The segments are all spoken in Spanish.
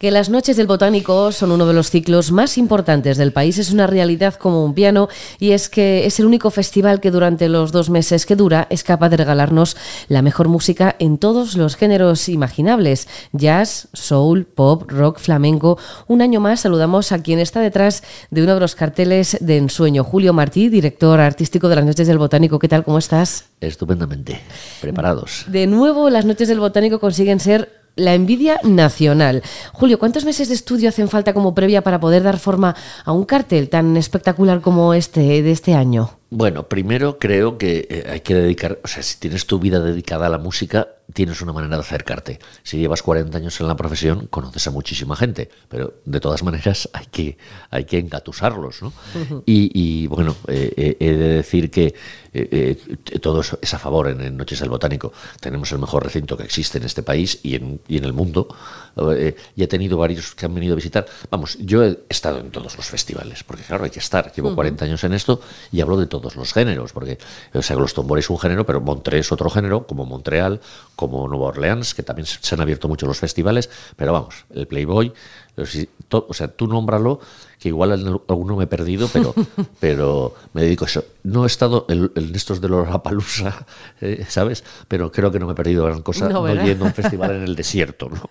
Que las noches del botánico son uno de los ciclos más importantes del país es una realidad como un piano y es que es el único festival que durante los dos meses que dura es capaz de regalarnos la mejor música en todos los géneros imaginables, jazz, soul, pop, rock, flamenco. Un año más saludamos a quien está detrás de uno de los carteles de Ensueño, Julio Martí, director artístico de las noches del botánico. ¿Qué tal? ¿Cómo estás? Estupendamente, preparados. De nuevo, las noches del botánico consiguen ser la envidia nacional. Julio, ¿cuántos meses de estudio hacen falta como previa para poder dar forma a un cartel tan espectacular como este de este año? Bueno, primero creo que eh, hay que dedicar, o sea, si tienes tu vida dedicada a la música, tienes una manera de acercarte. Si llevas 40 años en la profesión, conoces a muchísima gente, pero de todas maneras hay que, hay que engatusarlos. ¿no? y, bueno, eh, eh, he de decir que todo es a favor en, Noches del Botánico. Tenemos el mejor recinto que existe en este país y en, y en el mundo. y he tenido varios que han venido a visitar. Vamos, yo he estado en todos los festivales, porque claro, hay que estar. Llevo 40 años en esto y hablo de todo todos los géneros, porque o sea, Glastonbury es un género, pero Montreux es otro género, como Montreal, como Nueva Orleans, que también se han abierto mucho los festivales, pero vamos, el Playboy, o sea, tú nómbralo, que igual alguno me he perdido, pero, pero me dedico a eso. No he estado en, estos de los Rapalooza, eh, ¿sabes? Pero creo que no me he perdido gran cosa no, yendo a un festival en el desierto, ¿no?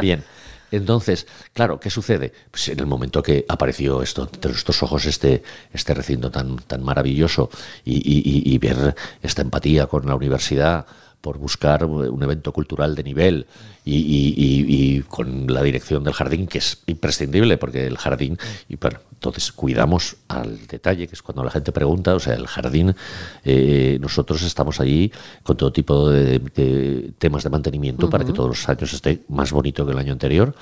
Bien. Entonces, claro, ¿qué sucede? Pues en el momento que apareció esto, entre estos ojos, este, este recinto tan, tan maravilloso y ver esta empatía con la universidad, por buscar un evento cultural de nivel y, con la dirección del jardín, que es imprescindible, porque el jardín, y bueno, entonces cuidamos al detalle, que es cuando la gente pregunta, o sea, el jardín, eh, nosotros estamos allí con todo tipo de, temas de mantenimiento para que todos los años esté más bonito que el año anterior,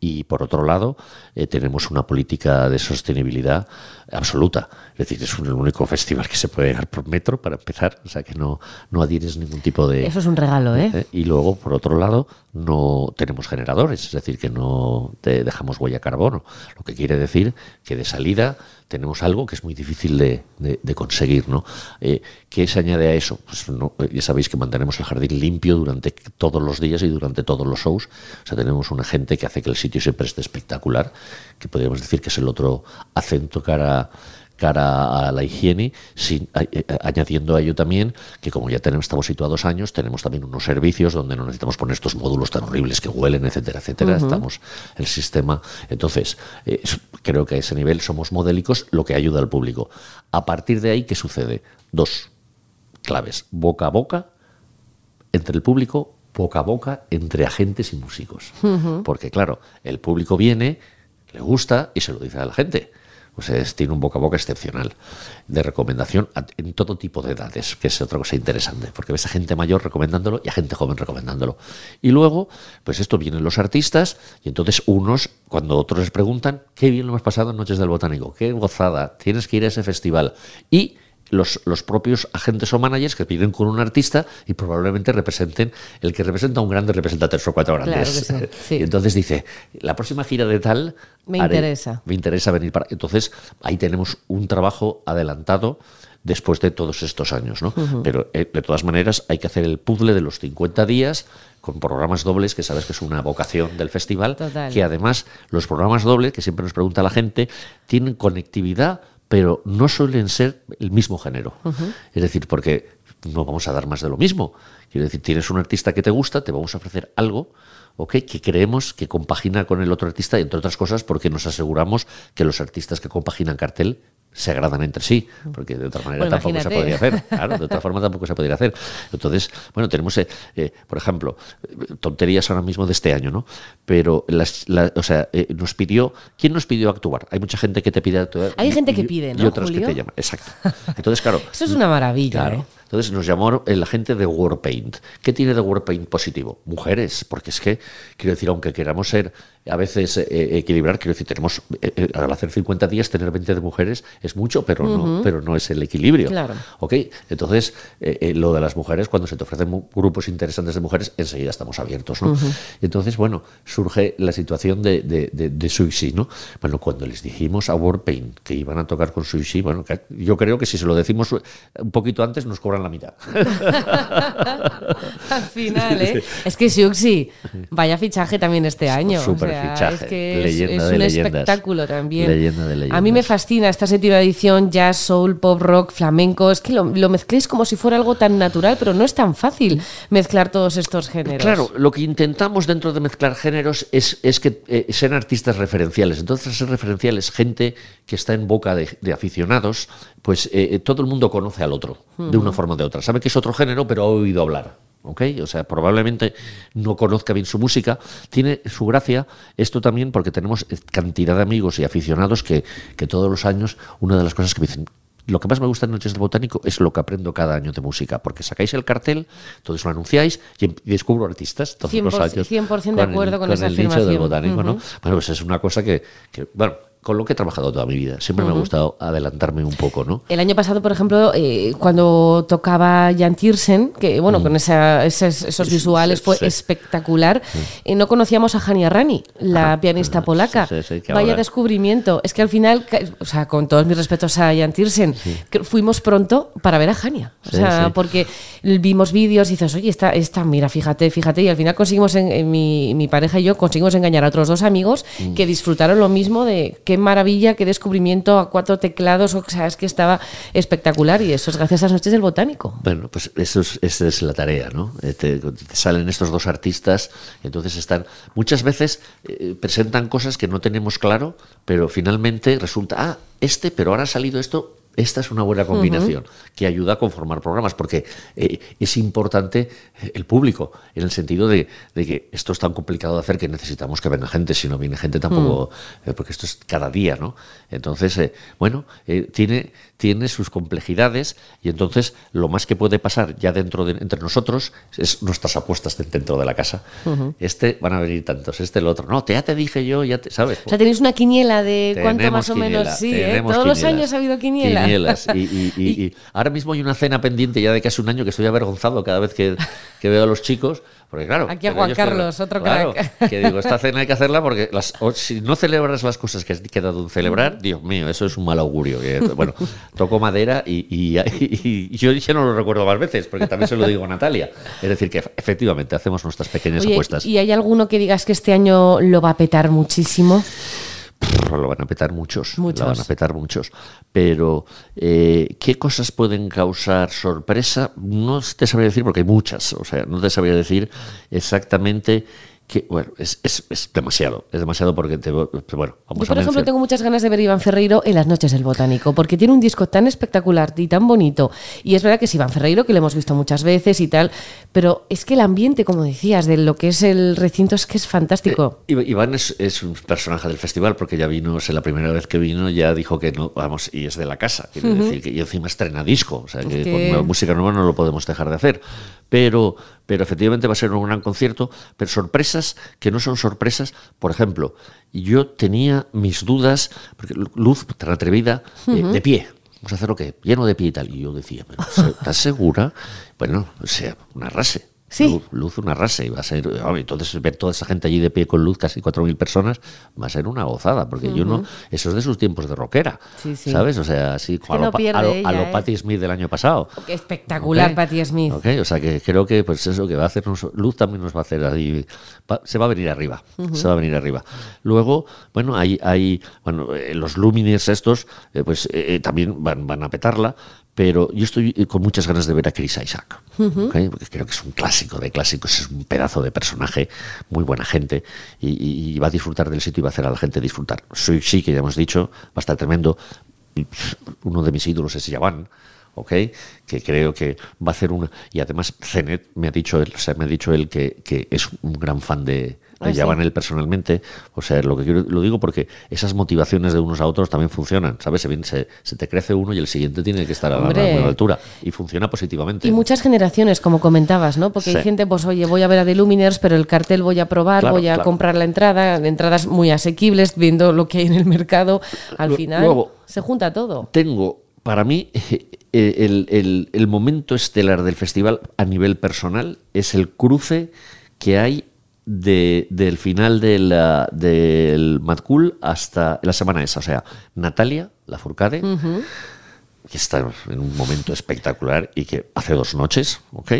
y por otro lado, eh, tenemos una política de sostenibilidad absoluta, es decir, es un, el único festival que se puede llegar por metro para empezar, o sea, que no, no adhieres ningún tipo de eso es un regalo, ¿eh? ¿eh? Y luego, por otro lado, no tenemos generadores, es decir, que no te dejamos huella carbono, lo que quiere decir que de salida tenemos algo que es muy difícil de, conseguir, ¿no? Eh, ¿Qué se añade a eso? Pues no, ya sabéis que mantenemos el jardín limpio durante todos los días y durante todos los shows. O sea, tenemos una gente que hace que el sitio siempre esté espectacular, que podríamos decir que es el otro acento cara cara a la higiene, sin, eh, añadiendo a ello también que como ya tenemos, estamos situados años, tenemos también unos servicios donde no necesitamos poner estos módulos tan horribles que huelen, etcétera, etcétera. Estamos el sistema. Entonces, eh, creo que a ese nivel somos modélicos, lo que ayuda al público. A partir de ahí, ¿qué sucede? Dos claves. Boca a boca entre el público, boca a boca entre agentes y músicos. Porque claro, el público viene, le gusta y se lo dice a la gente pues tiene un boca a boca excepcional de recomendación en todo tipo de edades, que es otra cosa interesante, porque ves a gente mayor recomendándolo y a gente joven recomendándolo. Y luego, pues esto vienen los artistas y entonces unos, cuando otros les preguntan, qué bien lo hemos pasado en Noches del Botánico, qué gozada, tienes que ir a ese festival. Y los, los, propios agentes o managers que piden con un artista y probablemente representen el que representa a un grande representa tres o cuatro grandes. Y entonces dice, la próxima gira de tal... Me interesa. Me interesa venir para... Entonces ahí tenemos un trabajo adelantado después de todos estos años. ¿no? Pero eh, de todas maneras hay que hacer el puzzle de los 50 días con programas dobles, que sabes que es una vocación del festival, que además los programas dobles, que siempre nos pregunta la gente, tienen conectividad pero no suelen ser el mismo género. Es decir, porque no vamos a dar más de lo mismo. Quiero decir, tienes un artista que te gusta, te vamos a ofrecer algo que creemos que compagina con el otro artista, entre otras cosas porque nos aseguramos que los artistas que compaginan cartel se agradan entre sí, porque de otra manera tampoco se podría hacer. Claro, de otra forma tampoco se podría hacer. Entonces, bueno, tenemos, eh, eh, por ejemplo, tonterías ahora mismo de este año, ¿no? Pero, las, o sea, eh, nos pidió, ¿quién nos pidió actuar? Hay mucha gente que te pide actuar. Hay gente que pide, ¿no? Y otras que te llaman, exacto. Entonces, claro. Eso es una maravilla, claro, entonces nos llamó la gente de WordPaint. ¿Qué tiene de WordPaint positivo? Mujeres, porque es que, quiero decir, aunque queramos ser a veces eh, equilibrar, quiero decir, tenemos, eh, eh, al hacer 50 días, tener 20 de mujeres es mucho, pero, no, pero no es el equilibrio. Claro. ¿Ok? Entonces, lo de las mujeres, cuando se te ofrecen grupos interesantes de mujeres, enseguida estamos abiertos, ¿no? Entonces, bueno, surge la situación de, de, de, Sushi, ¿no? Bueno, cuando les dijimos a WordPaint que iban a tocar con Sushi, bueno, yo creo que si se lo decimos un poquito antes, nos cobran la mitad. Al final, ¿eh? Es que Siuxi, vaya fichaje también este año. Súper o sea, fichaje. Es que Leyenda es, es de un leyendas. espectáculo también. Leyenda de leyendas. A mí me fascina esta séptima edición, jazz, soul, pop, rock, flamenco. Es que lo, lo mezcléis como si fuera algo tan natural, pero no es tan fácil mezclar todos estos géneros. Claro, lo que intentamos dentro de mezclar géneros es, es que eh, sean artistas referenciales. Entonces, ser referenciales, gente que está en boca de, de aficionados, pues eh, eh, todo el mundo conoce al otro, de una forma o de otra. Sabe que es otro género, pero ha oído hablar. ¿Ok? O sea, probablemente no conozca bien su música. Tiene su gracia esto también porque tenemos cantidad de amigos y aficionados que, que todos los años, una de las cosas que me dicen, lo que más me gusta en Noches del Botánico es lo que aprendo cada año de música, porque sacáis el cartel, entonces lo anunciáis y, em- y descubro artistas todos los 100%, años. 100% de acuerdo con esa el nicho del afirmación. botánico, ¿no? Bueno, pues es una cosa que, que, bueno, con lo que he trabajado toda mi vida. Siempre me ha gustado adelantarme un poco, ¿no? El año pasado, por ejemplo, eh, cuando tocaba Jan Tiersen, que bueno, con esa- esos, esos visuales fue sí. Espectacular, eh, no conocíamos a Hania Rani, la pianista polaca. sí, sí, que Vaya ahora- descubrimiento. Es que al final, o sea, con todos mis respetos a Jan Tiersen, que fuimos pronto para ver a Hania. O Sí, sea, sí. porque vimos vídeos y dices, oye, esta, esta, mira, fíjate, fíjate, y al final conseguimos, en, en mi, mi pareja y yo, conseguimos engañar a otros dos amigos Mm. que disfrutaron lo mismo de qué maravilla, qué descubrimiento a cuatro teclados, o sea, es que estaba espectacular y eso es gracias a las noches del botánico. Bueno, pues eso es, esa es la tarea, ¿no? Eh, Te, salen estos dos artistas, entonces están. Muchas veces eh, presentan cosas que no tenemos claro, pero finalmente resulta, ah, este, pero ahora ha salido esto. Esta es una buena combinación que ayuda a conformar programas, porque eh, es importante el público, en el sentido de, de que esto es tan complicado de hacer que necesitamos que venga gente, si no viene gente tampoco, eh, porque esto es cada día, ¿no? Entonces, eh, bueno, eh, tiene, tiene sus complejidades y entonces lo más que puede pasar ya dentro de entre nosotros es nuestras apuestas de- dentro de la casa. Este van a venir tantos, este el otro. No, te, ya te dije yo, ya te, ¿sabes? O sea, tenéis una quiniela de cuánto más o quiniela, menos, sí, Todos los años ha habido quiniela. Quinielas. Y, y- y- y ahora mismo hay una cena pendiente ya de casi un año que estoy avergonzado cada vez que, que veo a los chicos. Porque claro. Aquí a Juan Carlos, otro claro, crack. Que digo, esta cena hay que hacerla porque las, o si no celebras las cosas que has quedado en celebrar, Dios mío, eso es un mal augurio. que, bueno, toco madera y, y- y- y yo ya no lo recuerdo más veces, porque también se lo digo a Natalia. Es decir, que efectivamente hacemos nuestras pequeñas Oye, apuestas. ¿y hay alguno que digas que este año lo va a petar muchísimo? Lo van a petar muchos, Muchos. Lo van a petar muchos. Pero, eh, ¿qué cosas pueden causar sorpresa? No te sabría decir porque hay muchas. O sea, no te sabría decir exactamente que, bueno, es, es- es demasiado. Es demasiado porque te. Bueno, vamos Yo, a por ejemplo, mencionar- tengo muchas ganas de ver a Iván Ferreiro en las noches del Botánico, porque tiene un disco tan espectacular y tan bonito. Y es verdad que es Iván Ferreiro, que lo hemos visto muchas veces y tal, pero es que el ambiente, como decías, de lo que es el recinto es que es fantástico. Iba- Iván es, es un personaje del festival porque ya vino, es la primera vez que vino, ya dijo que no, vamos, y es de la casa. Quiere decir que y encima estrena disco, o sea que, con música nueva no lo podemos dejar de hacer. Pero, pero efectivamente va a ser un gran concierto, pero sorpresas que no son sorpresas. Por ejemplo, yo tenía mis dudas, porque Luz, tan atrevida, eh, de pie. Vamos a hacer lo que lleno de pie y tal. Y yo decía, pero ¿se- ¿estás segura? Bueno, o sea, una rase. Sí. Luz, luz una rasa y va a ser entonces ver toda esa gente allí de pie con luz casi 4.000 personas va a ser una gozada porque yo no eso es de sus tiempos de rockera Sí, sí. sabes o sea así a no lo, pierde a lo- a ella, lo ¿eh? Patti Smith del año pasado Qué espectacular, Ok. Patti Smith. O sea que creo que pues eso que va a hacernos luz también nos va a hacer ahí va- se va a venir arriba se va a venir arriba luego bueno hay hay bueno eh, los Luminers estos eh, pues eh, también van, van a petarla pero yo estoy eh, con muchas ganas de ver a Chris Isaac porque creo que es un clásico de clásicos es un pedazo de personaje muy buena gente y, va a disfrutar del sitio y va a hacer a la gente disfrutar. Soy sí que ya hemos dicho va a estar tremendo. Uno de mis ídolos es Yavan ¿ok? Que creo que va a hacer una... Y además Zenet me ha dicho él, o sea, me ha dicho él que, que es un gran fan de, Ah, sí. Yavan él personalmente. O sea, lo que quiero, lo digo porque esas motivaciones de unos a otros también funcionan, ¿sabes? Se, te crece uno y el siguiente tiene que estar a la, a la Hombre. misma altura. Y funciona positivamente. Y muchas generaciones, como comentabas, ¿no? Porque hay gente, pues, oye, voy a ver a The Luminers, pero el cartel voy a probar, Claro, voy a claro. comprar la entrada, entradas muy asequibles, viendo lo que hay en el mercado. Al final luego- se junta todo. tengo para mí el, el- el momento estelar del festival a nivel personal es el cruce que hay de- del final de la- del Mad Cool hasta la semana esa. O sea, Natalia, la Furcade, que está en un momento espectacular y que hace dos noches, ¿ok?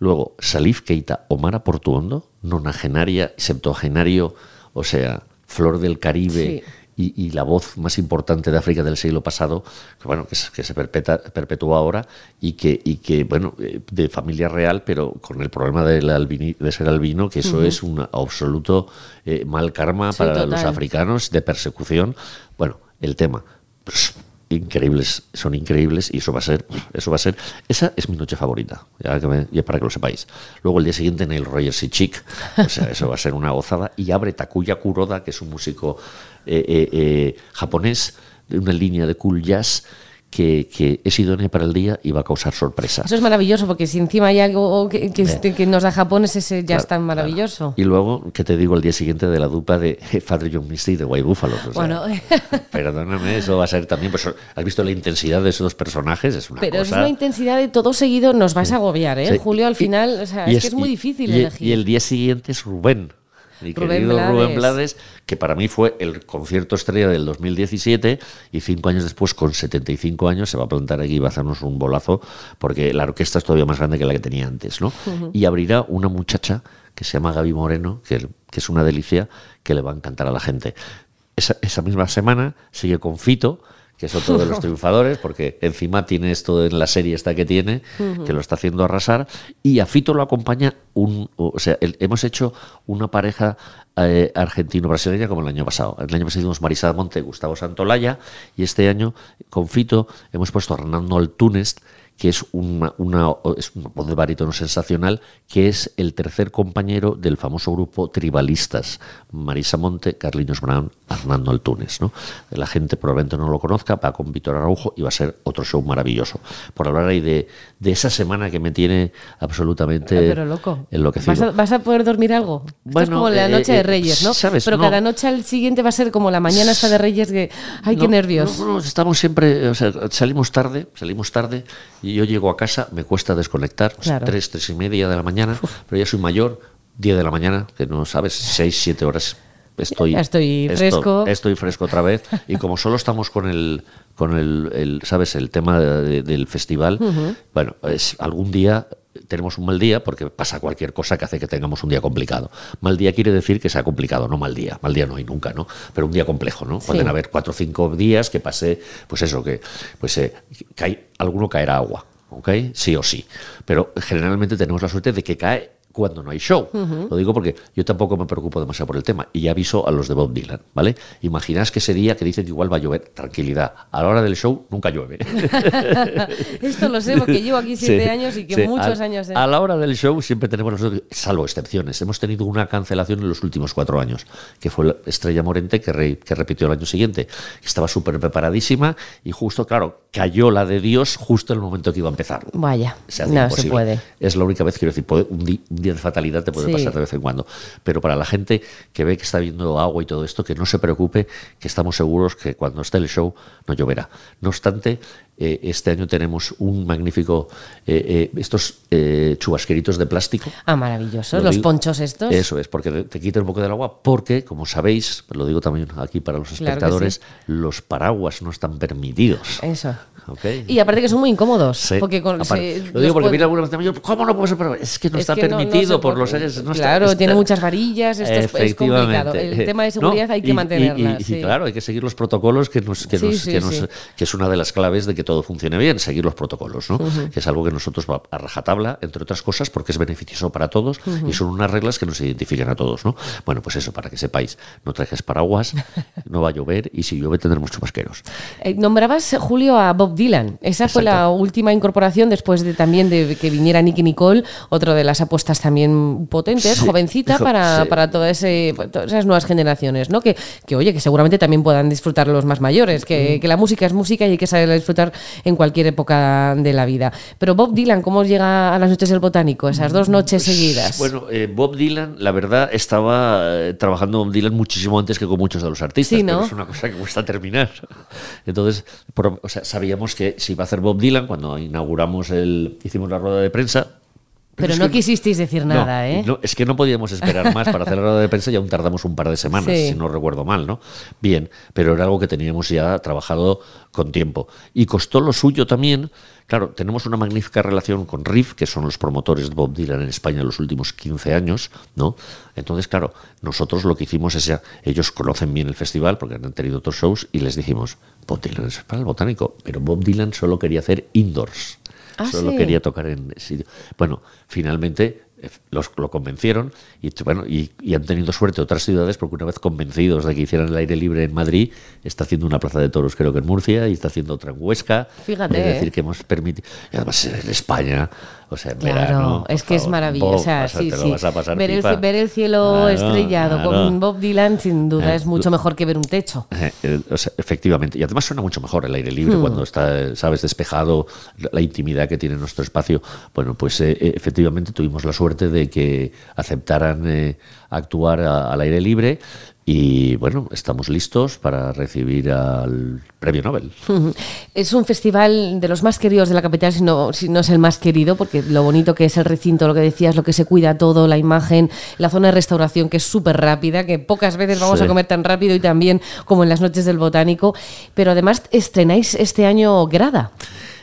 Luego, Salif Keita, Omar Portuondo, nonagenaria, septuagenario, o sea, Flor del Caribe. Y, la voz más importante de África del siglo pasado, que, bueno, que, se perpetúa ahora y que, y que, bueno, eh, de familia real, pero con el problema de, de ser albino, que eso es un absoluto eh, mal karma para los africanos, de persecución. Bueno, el tema. Pues, increíbles, son increíbles y eso va a ser, eso va a ser, esa es mi noche favorita, ya, para que lo sepáis. Luego el día siguiente en el Rogers y Chic, o sea, eso va a ser una gozada y abre Takuya Kuroda, que es un músico eh, eh, eh, japonés de una línea de cool jazz que, es idónea para el día y va a causar sorpresa. Eso es maravilloso, porque si encima hay algo que, que, nos da Japón, ese ya es tan maravilloso. Y luego, ¿qué te digo el día siguiente de la dupa de Father John Misty de White Buffalo? bueno. perdóname, eso va a ser también. Pues, ¿Has visto la intensidad de esos dos personajes? Es una Pero es una intensidad de todo seguido, nos vas a agobiar, ¿eh? Julio, al final, o sea, es, que es muy difícil elegir. Y el día siguiente es Rubén mi querido Rubén Blades, que para mí fue el concierto estrella del 2017 y cinco años después, con 75 años, se va a plantar aquí y va a hacernos un bolazo porque la orquesta es todavía más grande que la que tenía antes, ¿no? Y abrirá una muchacha que se llama Gaby Moreno, que, que, es una delicia, que le va a encantar a la gente. Esa, esa misma semana sigue con Fito, que es otro de los triunfadores, porque encima tiene esto en la serie esta que tiene, que lo está haciendo arrasar, y a Fito lo acompaña un, o sea, hemos hecho una pareja eh, argentino-brasileña como el año pasado. El año pasado hicimos Marisa Monte, Gustavo Santolaya, y este año con Fito hemos puesto a Renando Altúnez, que es una, una, es un voz de barítono sensacional, que es el tercer compañero del famoso grupo Tribalistas, Marisa Monte, Carliños Brown, Hernando Altunes. ¿no? La gente probablemente no lo conozca, va con Víctor Araujo y va a ser otro show maravilloso. Por hablar ahí de, de esa semana que me tiene absolutamente Pero loco. enloquecido. ¿Vas a, poder dormir algo? Esto es como la eh, noche de eh, Reyes, ¿no? ¿sabes? Pero cada noche al siguiente va a ser como la mañana esta de Reyes, que ¡ay, qué nervios! No, estamos siempre, o sea, salimos tarde, salimos tarde y yo llego a casa, me cuesta desconectar, tres, tres y media de la mañana, pero ya soy mayor, 10 de la mañana, que no sabes, seis, siete horas. Estoy, estoy fresco. Estoy, fresco otra vez. Y como solo estamos con el, con el, ¿sabes? El tema del festival, bueno, es, algún día tenemos un mal día porque pasa cualquier cosa que hace que tengamos un día complicado. Mal día quiere decir que sea complicado, no mal día. Mal día no hay nunca, ¿no? Pero un día complejo, ¿no? Pueden haber cuatro o cinco días que pase, pues eso, que pues eh, que alguno caerá agua, ¿ok? Sí o sí. Pero generalmente tenemos la suerte de que cae cuando no hay show. Lo digo porque yo tampoco me preocupo demasiado por el tema y ya aviso a los de Bob Dylan, ¿vale? Imaginás que ese día que dicen que igual va a llover, tranquilidad. A la hora del show nunca llueve. Esto lo sé porque llevo aquí siete años y que muchos años. A la hora del show siempre tenemos nosotros, salvo excepciones. Hemos tenido una cancelación en los últimos cuatro años, que fue la Estrella Morente que, que repitió el año siguiente. Estaba súper preparadísima y justo, claro, cayó la de Dios justo en el momento que iba a empezar. Vaya, no se puede. Es la única vez, quiero decir, un, de fatalidad te puede pasar de vez en cuando. Pero para la gente que ve que está viendo agua y todo esto, que no se preocupe, que estamos seguros que cuando esté el show no lloverá. No obstante, eh, este año tenemos un magnífico, eh, eh, estos chubasqueritos de plástico. Ah, maravillosos, los ponchos estos. Eso es, porque te quitan un poco del agua, porque, como sabéis, lo digo también aquí para los espectadores, los paraguas no están permitidos. Eso. Y aparte que son muy incómodos. Porque con, lo digo porque mira algunos ¿cómo no puede ser? Es que no está permitido por los seres. claro, tiene muchas varillas, esto es, complicado. El tema de seguridad hay que mantenerla. Y, claro, hay que seguir los protocolos, que, nos, que, nos, que, es una de las claves de que todo funcione bien, seguir los protocolos, ¿no? que es algo que nosotros a rajatabla, entre otras cosas, porque es beneficioso para todos y son unas reglas que nos identifican a todos. ¿no? Bueno, pues eso, para que sepáis, no trajes paraguas, no va a llover y si llueve tendremos chubasqueros. Eh, nombrabas, Julio, a Bob Dylan. Esa fue la última incorporación después de también de que viniera Nicky Nicole, otra de las apuestas también potentes, jovencita para, para todas esas nuevas generaciones, ¿no? Que, que, oye, que seguramente también puedan disfrutar los más mayores, que, que la música es música y hay que saber disfrutar en cualquier época de la vida. Pero Bob Dylan, ¿cómo llega a las noches del botánico? Esas dos noches pues, seguidas. Bueno, eh, Bob Dylan, la verdad, estaba eh, trabajando Bob Dylan muchísimo antes que con muchos de los artistas, pero es una cosa que cuesta terminar. Entonces, o sea, sabíamos que si iba a hacer Bob Dylan, cuando inauguramos el, hicimos la rueda de prensa, Pero, no quisisteis decir nada, ¿eh? No, es que no podíamos esperar más para hacer la rueda de prensa y aún tardamos un par de semanas, si no recuerdo mal, ¿no? Bien, pero era algo que teníamos ya trabajado con tiempo. Y costó lo suyo también. Claro, tenemos una magnífica relación con Riff, que son los promotores de Bob Dylan en España en los últimos 15 años, ¿no? Entonces, claro, nosotros lo que hicimos es ya, ellos conocen bien el festival porque han tenido otros shows y les dijimos, Bob Dylan es para el botánico, pero Bob Dylan solo quería hacer indoors. Ah, solo quería tocar en sitio. Bueno, finalmente eh, los, lo convencieron y, bueno, y, han tenido suerte otras ciudades porque una vez convencidos de que hicieran el aire libre en Madrid, está haciendo una plaza de toros creo que en Murcia y está haciendo otra en Huesca. Fíjate. Es decir, que hemos permitido... Y además en España o sea, claro, es que es maravilloso. sí, sí. ver, el, cielo estrellado con Bob Dylan, sin duda, eh, es mucho mejor que ver un techo. Eh, eh, efectivamente. Y además suena mucho mejor el aire libre hmm. cuando está, sabes, despejado, la intimidad que tiene nuestro espacio. Bueno, pues efectivamente tuvimos la suerte de que aceptaran actuar al aire libre y bueno, estamos listos para recibir al premio Nobel. Es un festival de los más queridos de la capital, si no, si no es el más querido, porque lo bonito que es el recinto, lo que decías, lo que se cuida todo, la imagen, la zona de restauración que es súper rápida, que pocas veces vamos a comer tan rápido y también como en las noches del botánico. Pero además estrenáis este año grada.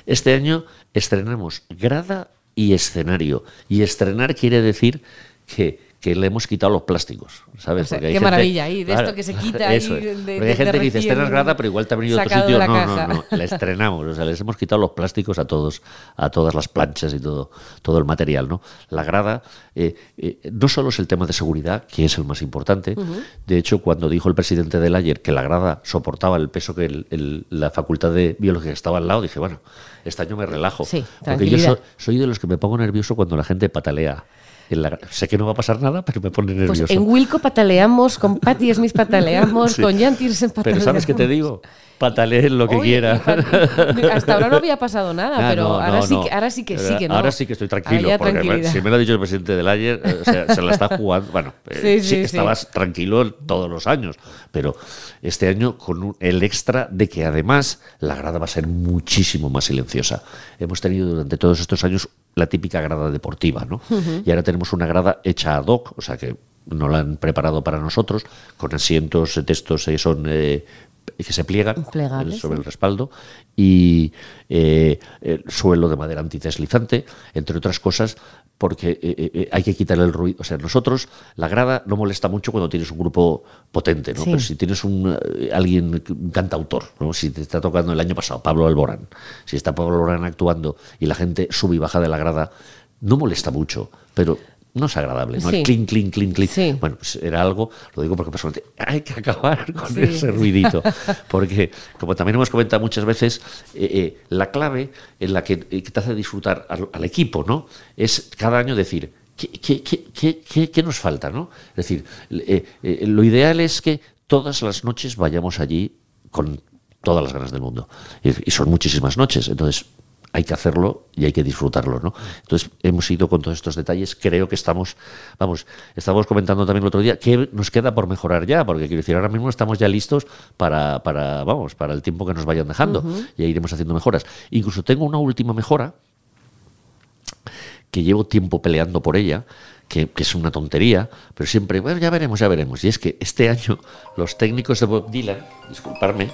Este año estrenamos grada y escenario. Y estrenar quiere decir que que le hemos quitado los plásticos, ¿sabes? qué maravilla ahí, de esto que se quita ahí. De, Porque hay gente que dice, estrenas grada, pero igual te ha venido otro sitio. No, no, no, la estrenamos, o sea, les hemos quitado los plásticos a todos, a todas las planchas y todo, todo el material, ¿no? La grada eh, eh, no solo es el tema de seguridad, que es el más importante, de hecho, cuando dijo el presidente del ayer que la grada soportaba el peso que la facultad de biología estaba al lado, dije, bueno, este año me relajo. porque yo soy de los que me pongo nervioso cuando la gente patalea sé que no va a pasar nada, pero me pone pues nervioso. Pues en Wilco pataleamos, con Patty Smith pataleamos, con Jan Tiersen pataleamos. Pero ¿sabes qué te digo? Pataleen lo que quiera. Hasta ahora no había pasado nada, ah, pero ahora, sí que, ahora sí que sí que no. Ahora sí que estoy tranquilo, porque si me lo ha dicho el presidente del ayer, eh, se la está jugando. Bueno, eh, sí, estabas tranquilo todos los años, pero este año con el extra de que además la grada va a ser muchísimo más silenciosa. Hemos tenido durante todos estos años la típica grada deportiva, ¿no? Y ahora tenemos una grada hecha ad hoc, o sea que no la han preparado para nosotros, con asientos, textos eh, son eh, que se pliegan sobre el respaldo y eh, el suelo de madera antideslizante, entre otras cosas, porque eh, eh, hay que quitar el ruido. O sea, nosotros, la grada no molesta mucho cuando tienes un grupo potente, ¿no? Pero si tienes un alguien, un cantautor, ¿no? Si te está tocando el año pasado, Pablo Alborán, si está Pablo Alborán actuando y la gente sube y baja de la grada, no molesta mucho, pero no es agradable, ¿no? El clink, clink, clink, clink. Bueno, pues era algo, lo digo porque personalmente hay que acabar con ese ruidito. Porque, como también hemos comentado muchas veces, eh, eh, la clave en la que, eh, te hace disfrutar al, equipo, ¿no? Es cada año decir, ¿qué, qué, qué, nos falta, no? Es decir, lo ideal es que todas las noches vayamos allí con todas las ganas del mundo. y son muchísimas noches. Entonces, hay que hacerlo y hay que disfrutarlo, ¿no? Entonces hemos ido con todos estos detalles. Creo que estamos, vamos, estamos comentando también el otro día que nos queda por mejorar ya, porque quiero decir, ahora mismo estamos ya listos para, para vamos, para el tiempo que nos vayan dejando y iremos haciendo mejoras. Incluso tengo una última mejora que llevo tiempo peleando por ella, que, es una tontería, pero siempre, bueno, ya veremos, ya veremos. Y es que este año los técnicos de Bob Dylan, disculparme,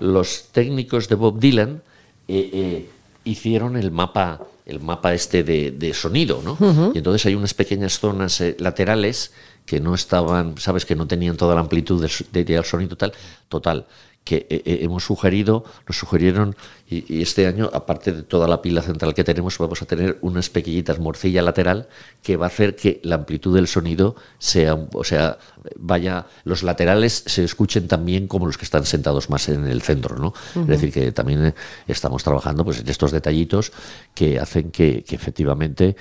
los técnicos de Bob Dylan eh, eh, hicieron el mapa, el mapa este de, sonido, ¿no? Y entonces hay unas pequeñas zonas eh, laterales que no estaban, sabes, que no tenían toda la amplitud del de, sonido tal, total que eh, eh, hemos sugerido, nos sugirieron, y, este año, aparte de toda la pila central que tenemos, vamos a tener unas pequeñitas morcilla lateral que va a hacer que la amplitud del sonido sea, o sea, vaya, los laterales se escuchen también como los que están sentados más en el centro, ¿no? Es decir, que también eh, estamos trabajando pues, en estos detallitos que hacen que, efectivamente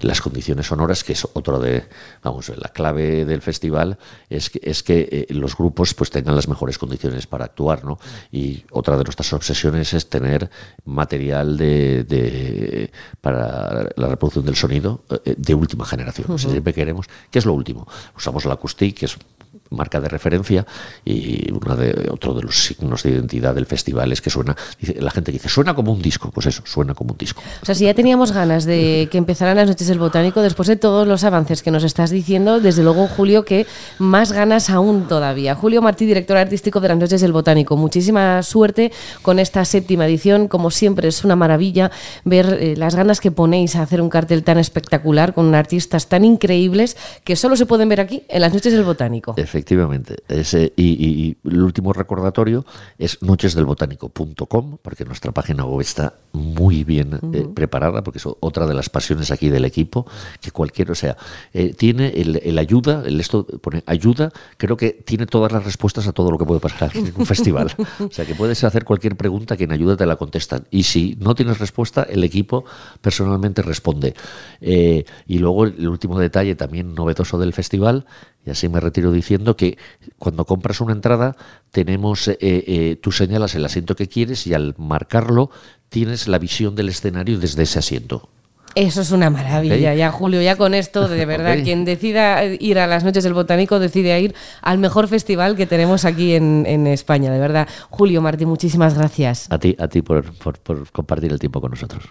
las condiciones sonoras, que es otro de, vamos, la clave del festival, es que, es que los grupos pues tengan las mejores condiciones para actuar, ¿no? Y otra de nuestras obsesiones es tener material de, para la reproducción del sonido eh, de última generación. Siempre queremos, ¿qué es lo último? Usamos la acoustic, que es marca de referencia y uno de, otro de los signos de identidad del festival es que suena, dice, la gente dice, suena como un disco, pues eso, suena como un disco. O sea, si ya teníamos ganas de que empezaran las noches del botánico, después de todos los avances que nos estás diciendo, desde luego, Julio, que más ganas aún todavía. Julio Martí, director artístico de las noches del botánico, muchísima suerte con esta séptima edición, como siempre es una maravilla ver eh, las ganas que ponéis a hacer un cartel tan espectacular con artistas tan increíbles que solo se pueden ver aquí en las noches del botánico. Efectivamente. Ese, y, el último recordatorio es nochesdelbotánico.com, porque nuestra página web está muy bien eh, preparada, porque es otra de las pasiones aquí del equipo, que cualquier, o sea, eh, tiene el, ayuda, el esto pone ayuda, creo que tiene todas las respuestas a todo lo que puede pasar en un festival. O sea, que puedes hacer cualquier pregunta que en ayuda te la contestan. Y si no tienes respuesta, el equipo personalmente responde. Eh, y luego el último detalle también novedoso del festival y así me retiro diciendo que cuando compras una entrada, tenemos, eh, eh, tú señalas el asiento que quieres y al marcarlo tienes la visión del escenario desde ese asiento. Eso es una maravilla, ya Julio, ya con esto, de verdad, quien decida ir a las noches del botánico decide ir al mejor festival que tenemos aquí en, España, de verdad. Julio Martín, muchísimas gracias. A ti, a ti por compartir el tiempo con nosotros.